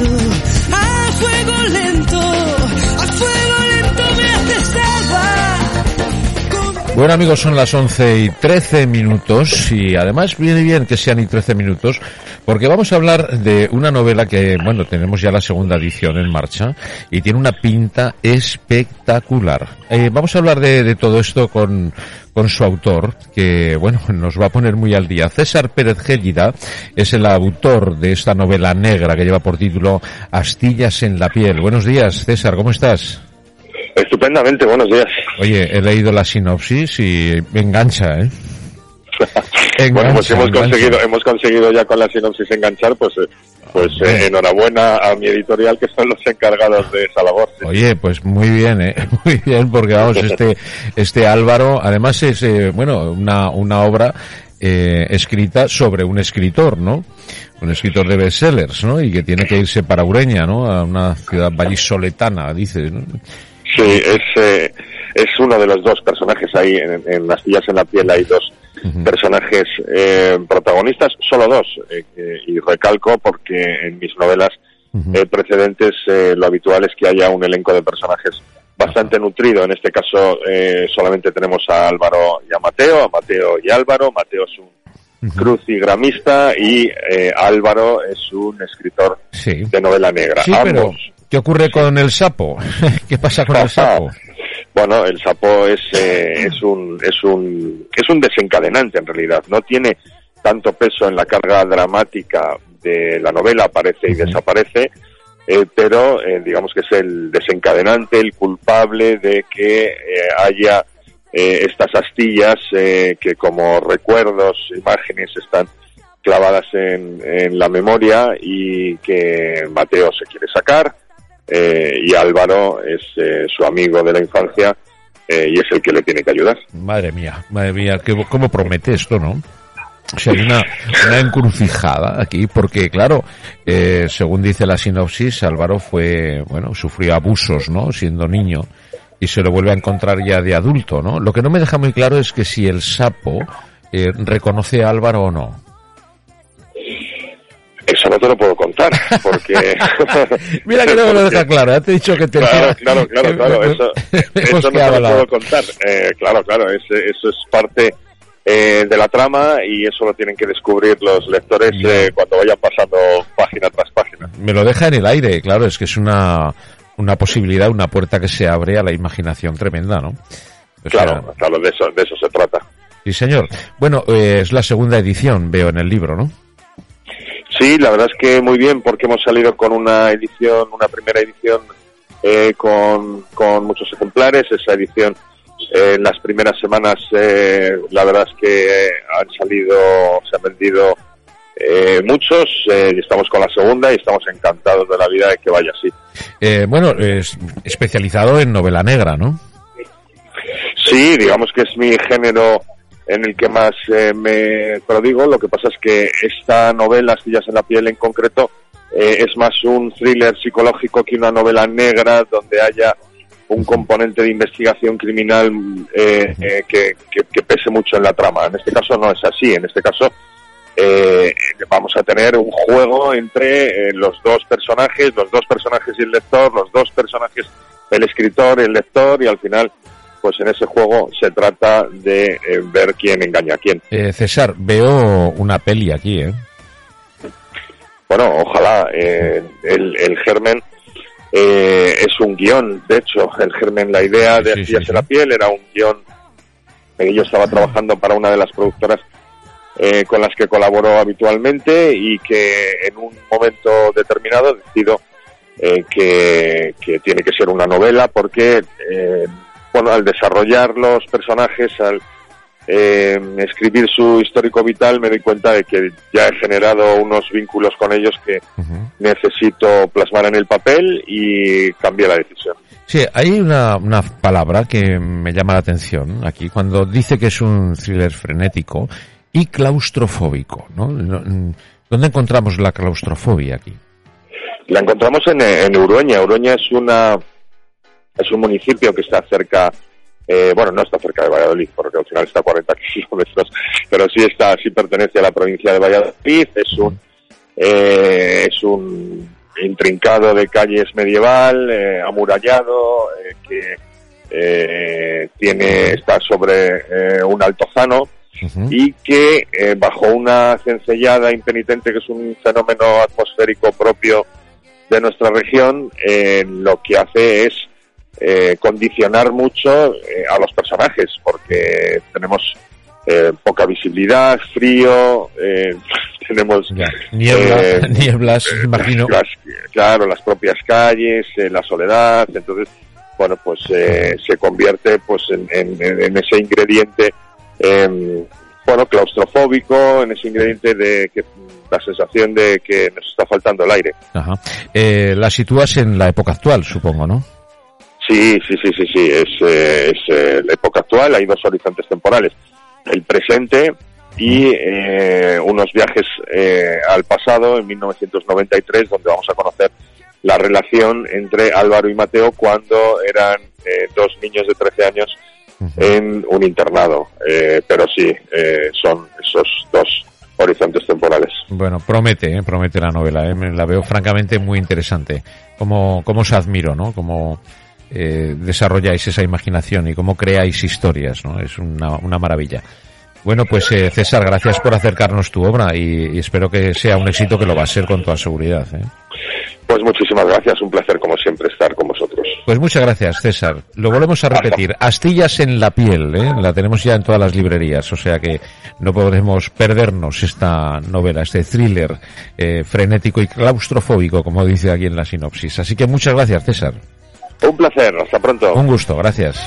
a fuego lento, Bueno amigos, son las 11 y 13 minutos y además viene bien que sean y 13 minutos porque vamos a hablar de una novela que, bueno, tenemos ya la segunda edición en marcha y tiene una pinta espectacular. Eh, vamos a hablar de, de todo esto con, con su autor, que bueno, nos va a poner muy al día. César Pérez Gélida es el autor de esta novela negra que lleva por título Astillas en la piel. Buenos días, César, ¿cómo estás? Estupendamente, buenos días. Oye, he leído la sinopsis y me engancha, ¿eh? bueno, pues hemos conseguido, hemos conseguido ya con la sinopsis enganchar, pues eh, pues eh, enhorabuena a mi editorial que son los encargados de esa labor. Oye, pues muy bien, ¿eh? muy bien, porque vamos, este, este Álvaro, además es, eh, bueno, una, una obra eh, escrita sobre un escritor, ¿no? Un escritor de bestsellers, ¿no? Y que tiene que irse para Ureña, ¿no? A una ciudad vallisoletana, dice, ¿no? Sí, es, eh, es uno de los dos personajes ahí en, en Las Villas en la Piel, hay dos personajes eh, protagonistas, solo dos, eh, y recalco porque en mis novelas eh, precedentes lo habitual es que haya un elenco de personajes bastante nutrido. En este caso solamente tenemos a Álvaro y a Mateo, a Mateo y Álvaro. Mateo es un crucigramista y Álvaro es un escritor de novela negra. Ambos. ¿Qué ocurre con el sapo? ¿Qué pasa con el sapo? Bueno, el sapo es, eh, es, un, es, un, es un desencadenante en realidad. No tiene tanto peso en la carga dramática de la novela, aparece y desaparece, eh, pero eh, digamos que es el desencadenante, el culpable de que haya estas astillas que como recuerdos, imágenes están clavadas en, en la memoria y que Mateo se quiere sacar eh, y Álvaro es eh, su amigo de la infancia eh, y es el que le tiene que ayudar. Madre mía, madre mía, ¿cómo promete esto, no? O sea, hay una, una encrucijada aquí, porque claro, según dice la sinopsis, Álvaro fue, bueno, sufrió abusos, ¿no? Siendo niño, y se lo vuelve a encontrar ya de adulto, ¿no? Lo que no me deja muy claro es que si el sapo reconoce a Álvaro o no. Eso no te lo puedo contar, porque... Mira que no me lo deja claro, ya te he dicho que te... Claro, claro, claro, claro, eso, eso no te lo puedo contar. Eh, claro, claro, eso, eso es parte eh, de la trama y eso lo tienen que descubrir los lectores eh, cuando vayan pasando página tras página. Me lo deja en el aire, claro, es que es una, una posibilidad, una puerta que se abre a la imaginación tremenda, ¿no? claro, claro, de eso, de eso se trata. Sí, señor. Bueno, eh, es la segunda edición, veo en el libro, ¿no? Sí, la verdad es que muy bien porque hemos salido con una edición, una primera edición eh, con, con muchos ejemplares. Esa edición eh, en las primeras semanas eh, la verdad es que han salido, se han vendido eh, muchos y estamos con la segunda y estamos encantados de la vida de que vaya así. bueno, es especializado en novela negra, ¿no? Sí, digamos que es mi género en el que más eh, me prodigo. Lo que pasa es que esta novela, Astillas en la piel en concreto, eh, es más un thriller psicológico que una novela negra donde haya un componente de investigación criminal eh, que, que, pese mucho en la trama. En este caso no es así. En este caso vamos a tener un juego entre los dos personajes, los dos personajes y el lector, los dos personajes, el escritor y el lector, y al final pues en ese juego se trata de eh, ver quién engaña a quién. Eh, César, veo una peli aquí, ¿eh? Bueno, ojalá. Eh, el, el, germen eh, es un guion, de hecho, el germen, la idea de sí, la piel era un guion. yo estaba trabajando para una de las productoras con las que colaboro habitualmente y que en un momento determinado decido que, que, tiene que ser una novela porque al desarrollar los personajes, al eh, escribir su histórico vital, me doy cuenta de que ya he generado unos vínculos con ellos que necesito plasmar en el papel y cambié la decisión. Sí, hay una, una palabra que me llama la atención aquí, cuando dice que es un thriller frenético y claustrofóbico, ¿no? ¿Dónde encontramos la claustrofobia aquí? La encontramos en, en Urueña. Urueña es una es un municipio que está cerca, eh, bueno, no está cerca de Valladolid, porque al final está a 40 kilómetros, pero sí está, sí pertenece a la provincia de Valladolid, es un, eh, es un, intrincado de calles medieval, eh, amurallado, eh, que tiene está sobre un altozano y que bajo una cencellada impenitente que es un fenómeno atmosférico propio de nuestra región, lo que hace es condicionar mucho a los personajes, porque tenemos poca visibilidad, frío, tenemos eh, nieblas, eh, imagino. claro, las propias calles, eh, la soledad, entonces, bueno, pues se convierte pues en, ese ingrediente, em, bueno, claustrofóbico, en ese ingrediente de que la sensación de que nos está faltando el aire. Ajá. la sitúas en la época actual, supongo, ¿no? Sí, sí, sí, sí, sí, es, es la época actual, hay dos horizontes temporales. El presente, y eh, unos viajes eh, al pasado en 1993 donde vamos a conocer la relación entre Álvaro y Mateo cuando eran eh, dos niños de 13 años en un internado. pero sí, son esos dos horizontes temporales. Bueno, promete, promete la novela. La veo francamente muy interesante. Cómo, cómo os admiro, ¿no? Cómo desarrolláis esa imaginación y cómo creáis historias, ¿no? Es una, una maravilla. Bueno, pues eh, César, gracias por acercarnos tu obra y, espero que sea un éxito que lo va a ser con toda seguridad. ¿eh? Pues muchísimas gracias, un placer como siempre estar con vosotros. Pues muchas gracias, César. Lo volvemos a repetir. Astillas en la piel, ¿eh? la tenemos ya en todas las librerías, o sea que no podremos perdernos esta novela, este thriller eh, frenético y claustrofóbico, como dice aquí en la sinopsis. Así que muchas gracias, César. Un placer, hasta pronto. Un gusto, gracias.